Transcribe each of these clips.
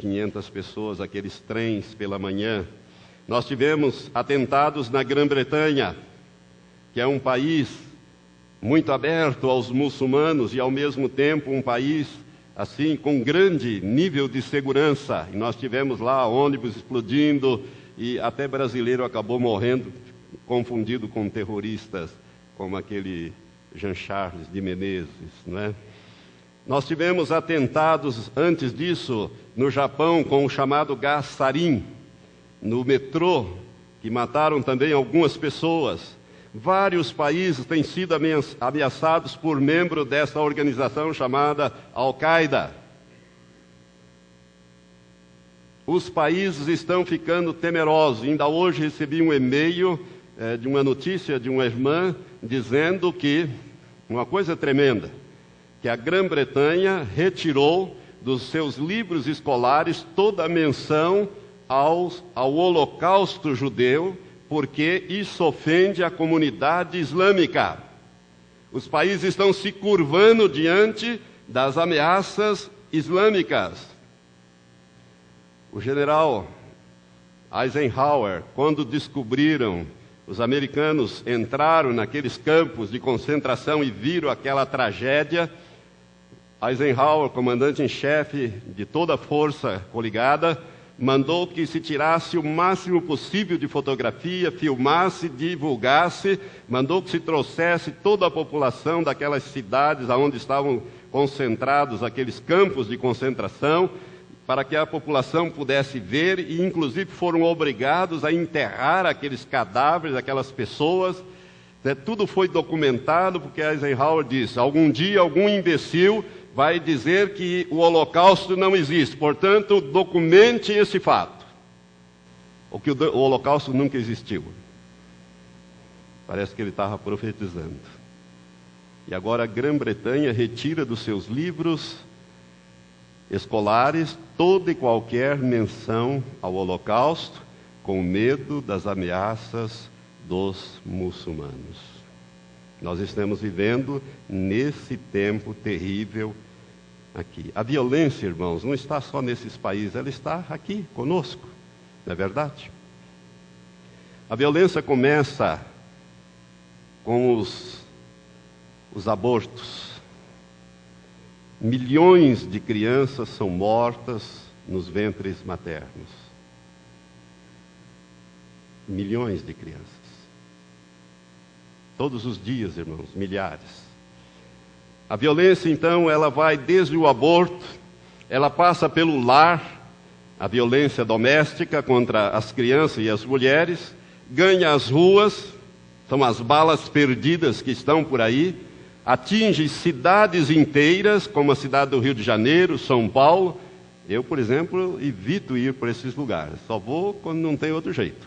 500 pessoas, aqueles trens pela manhã. Nós tivemos atentados na Grã-Bretanha, que é um país muito aberto aos muçulmanos e ao mesmo tempo um país assim com grande nível de segurança. E nós tivemos lá ônibus explodindo e até brasileiro acabou morrendo confundido com terroristas, como aquele Jean Charles de Menezes, não é? Nós tivemos atentados antes disso no Japão com o chamado gás sarin, no metrô, que mataram também algumas pessoas. Vários países têm sido ameaçados por membro dessa organização chamada Al-Qaeda. Os países estão ficando temerosos. Ainda hoje recebi um e-mail eh, de uma notícia de uma irmã dizendo que, uma coisa tremenda, que a Grã-Bretanha retirou dos seus livros escolares toda a menção aos, ao Holocausto judeu, porque isso ofende a comunidade islâmica. Os países estão se curvando diante das ameaças islâmicas. O general Eisenhower, quando descobriram, os americanos entraram naqueles campos de concentração e viram aquela tragédia, Eisenhower, comandante em chefe de toda a força coligada, mandou que se tirasse o máximo possível de fotografia, filmasse, divulgasse, mandou que se trouxesse toda a população daquelas cidades onde estavam concentrados aqueles campos de concentração, para que a população pudesse ver e, inclusive, foram obrigados a enterrar aqueles cadáveres, aquelas pessoas. É, tudo foi documentado, porque Eisenhower disse: algum dia algum imbecil vai dizer que o Holocausto não existe. Portanto, documente esse fato. Ou que o Holocausto nunca existiu. Parece que ele estava profetizando. E agora a Grã-Bretanha retira dos seus livros escolares toda e qualquer menção ao Holocausto, com medo das ameaças dos muçulmanos. Nós estamos vivendo nesse tempo terrível aqui. A violência, irmãos, não está só nesses países, ela está aqui conosco, não é verdade? A violência começa com os, os abortos. Milhões de crianças são mortas nos ventres maternos. Milhões de crianças. Todos os dias, irmãos, milhares. A violência, então, ela vai desde o aborto, ela passa pelo lar, a violência doméstica contra as crianças e as mulheres, ganha as ruas, são as balas perdidas que estão por aí, atinge cidades inteiras, como a cidade do Rio de Janeiro, São Paulo. Eu, por exemplo, evito ir para esses lugares, só vou quando não tem outro jeito.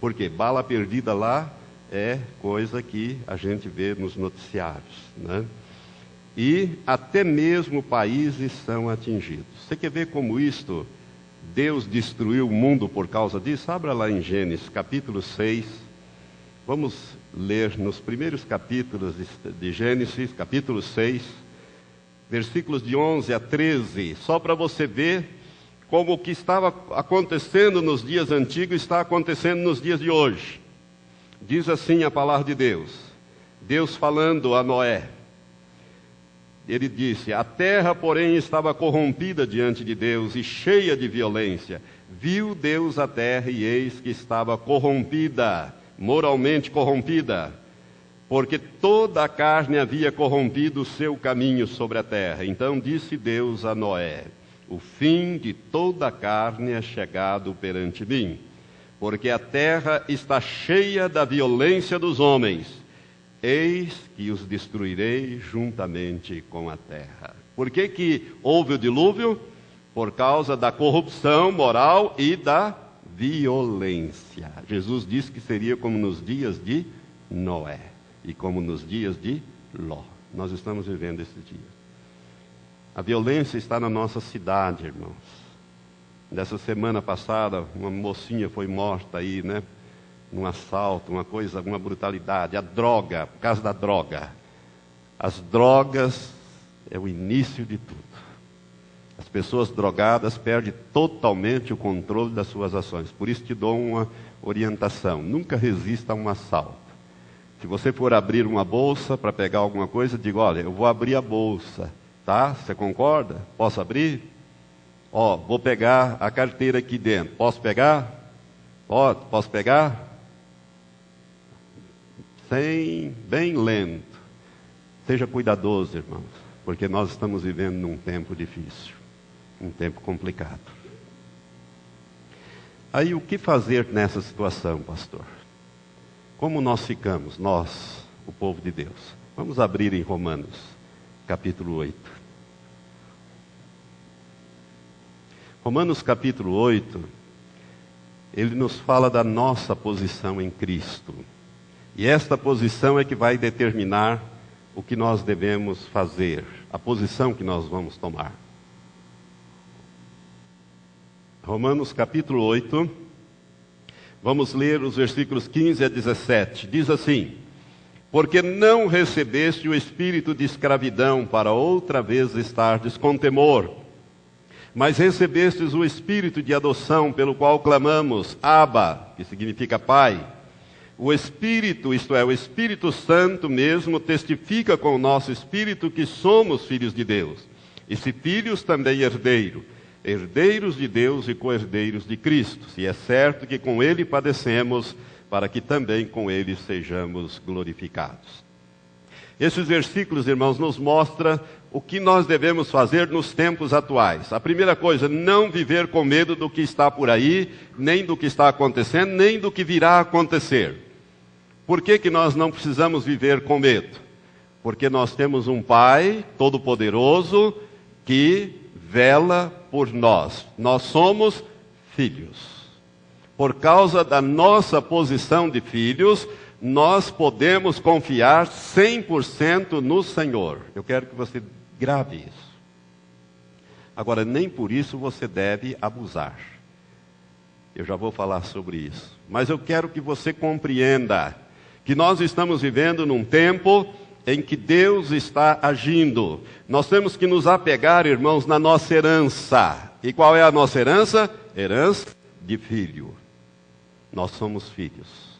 Porque bala perdida lá é coisa que a gente vê nos noticiários, né? e até mesmo países são atingidos. Você quer ver como isto, Deus destruiu o mundo por causa disso? Abra lá em Gênesis, capítulo 6. Vamos ler nos primeiros capítulos de Gênesis, capítulo 6, versículos de 11 a 13, só para você ver como o que estava acontecendo nos dias antigos está acontecendo nos dias de hoje. Diz assim a palavra de Deus: Deus falando a Noé ele disse: A terra, porém, estava corrompida diante de Deus e cheia de violência. Viu Deus a terra e eis que estava corrompida, moralmente corrompida, porque toda a carne havia corrompido o seu caminho sobre a terra. Então disse Deus a Noé: O fim de toda a carne é chegado perante mim, porque a terra está cheia da violência dos homens Eis que os destruirei juntamente com a terra. Por que, que houve o dilúvio? Por causa da corrupção moral e da violência. Jesus disse que seria como nos dias de Noé e como nos dias de Ló. Nós estamos vivendo esse dia. A violência está na nossa cidade, irmãos. Nessa semana passada, uma mocinha foi morta aí, né? num assalto, uma coisa, uma brutalidade, a droga, por causa da droga. As drogas é o início de tudo. As pessoas drogadas perdem totalmente o controle das suas ações. Por isso te dou uma orientação: nunca resista a um assalto. Se você for abrir uma bolsa para pegar alguma coisa, diga: olha, eu vou abrir a bolsa, tá? Você concorda? Posso abrir? Ó, vou pegar a carteira aqui dentro. Posso pegar? Pode, posso pegar? Sem, bem lento. Seja cuidadoso, irmãos, porque nós estamos vivendo num tempo difícil, um tempo complicado. Aí o que fazer nessa situação, pastor? Como nós ficamos, nós, o povo de Deus? Vamos abrir em Romanos, capítulo 8. Romanos capítulo 8, ele nos fala da nossa posição em Cristo. E esta posição é que vai determinar o que nós devemos fazer, a posição que nós vamos tomar. Romanos capítulo 8, vamos ler os versículos 15 a 17. Diz assim: Porque não recebeste o espírito de escravidão para outra vez estardes com temor mas recebestes o espírito de adoção, pelo qual clamamos, Abba, que significa Pai. O Espírito, isto é, o Espírito Santo mesmo, testifica com o nosso espírito que somos filhos de Deus. E se filhos, também herdeiro. Herdeiros de Deus e co-herdeiros de Cristo, se é certo que com Ele padecemos, para que também com Ele sejamos glorificados. Esses versículos, irmãos, nos mostram o que nós devemos fazer nos tempos atuais. A primeira coisa, não viver com medo do que está por aí, nem do que está acontecendo, nem do que virá a acontecer. Por que, que nós não precisamos viver com medo? Porque nós temos um Pai Todo-Poderoso que vela por nós. Nós somos filhos. Por causa da nossa posição de filhos, nós podemos confiar 100% no Senhor. Eu quero que você grave isso. Agora, nem por isso você deve abusar. Eu já vou falar sobre isso. Mas eu quero que você compreenda que nós estamos vivendo num tempo em que Deus está agindo. Nós temos que nos apegar, irmãos, na nossa herança. E qual é a nossa herança? Herança de filho. Nós somos filhos.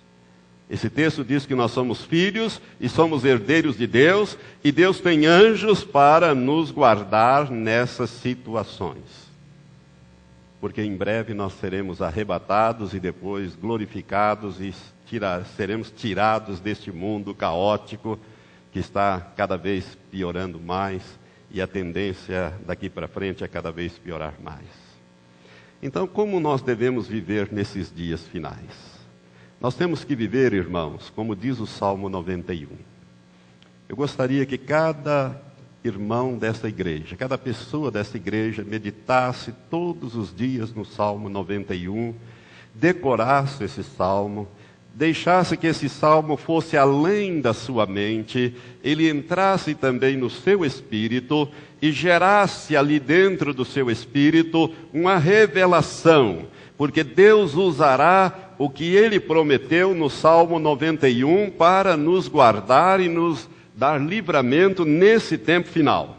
Esse texto diz que nós somos filhos e somos herdeiros de Deus, e Deus tem anjos para nos guardar nessas situações. Porque em breve nós seremos arrebatados e depois glorificados e seremos tirados deste mundo caótico que está cada vez piorando mais e a tendência daqui para frente é cada vez piorar mais. Então, como nós devemos viver nesses dias finais? Nós temos que viver, irmãos, como diz o Salmo 91. Eu gostaria que cada irmão dessa igreja, cada pessoa dessa igreja meditasse todos os dias no Salmo 91, decorasse esse salmo, deixasse que esse salmo fosse além da sua mente, ele entrasse também no seu espírito e gerasse ali dentro do seu espírito uma revelação, porque Deus usará o que ele prometeu no Salmo 91 para nos guardar e nos dar livramento nesse tempo final.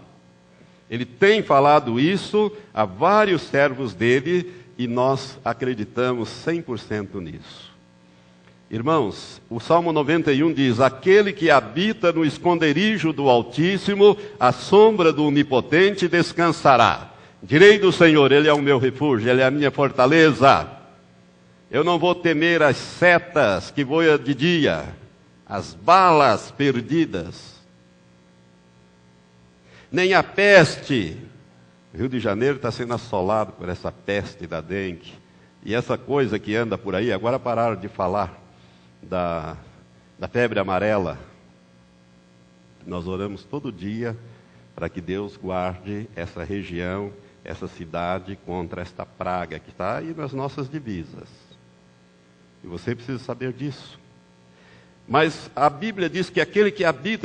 Ele tem falado isso a vários servos dele e nós acreditamos 100% nisso. Irmãos, o Salmo 91 diz: Aquele que habita no esconderijo do Altíssimo, a sombra do Onipotente descansará. Direi do Senhor, Ele é o meu refúgio, Ele é a minha fortaleza. Eu não vou temer as setas que voam de dia, as balas perdidas, nem a peste. O Rio de Janeiro está sendo assolado por essa peste da dengue. E essa coisa que anda por aí, agora pararam de falar da, da febre amarela. Nós oramos todo dia para que Deus guarde essa região, essa cidade contra esta praga que está aí nas nossas divisas. E você precisa saber disso. Mas a Bíblia diz que aquele que habita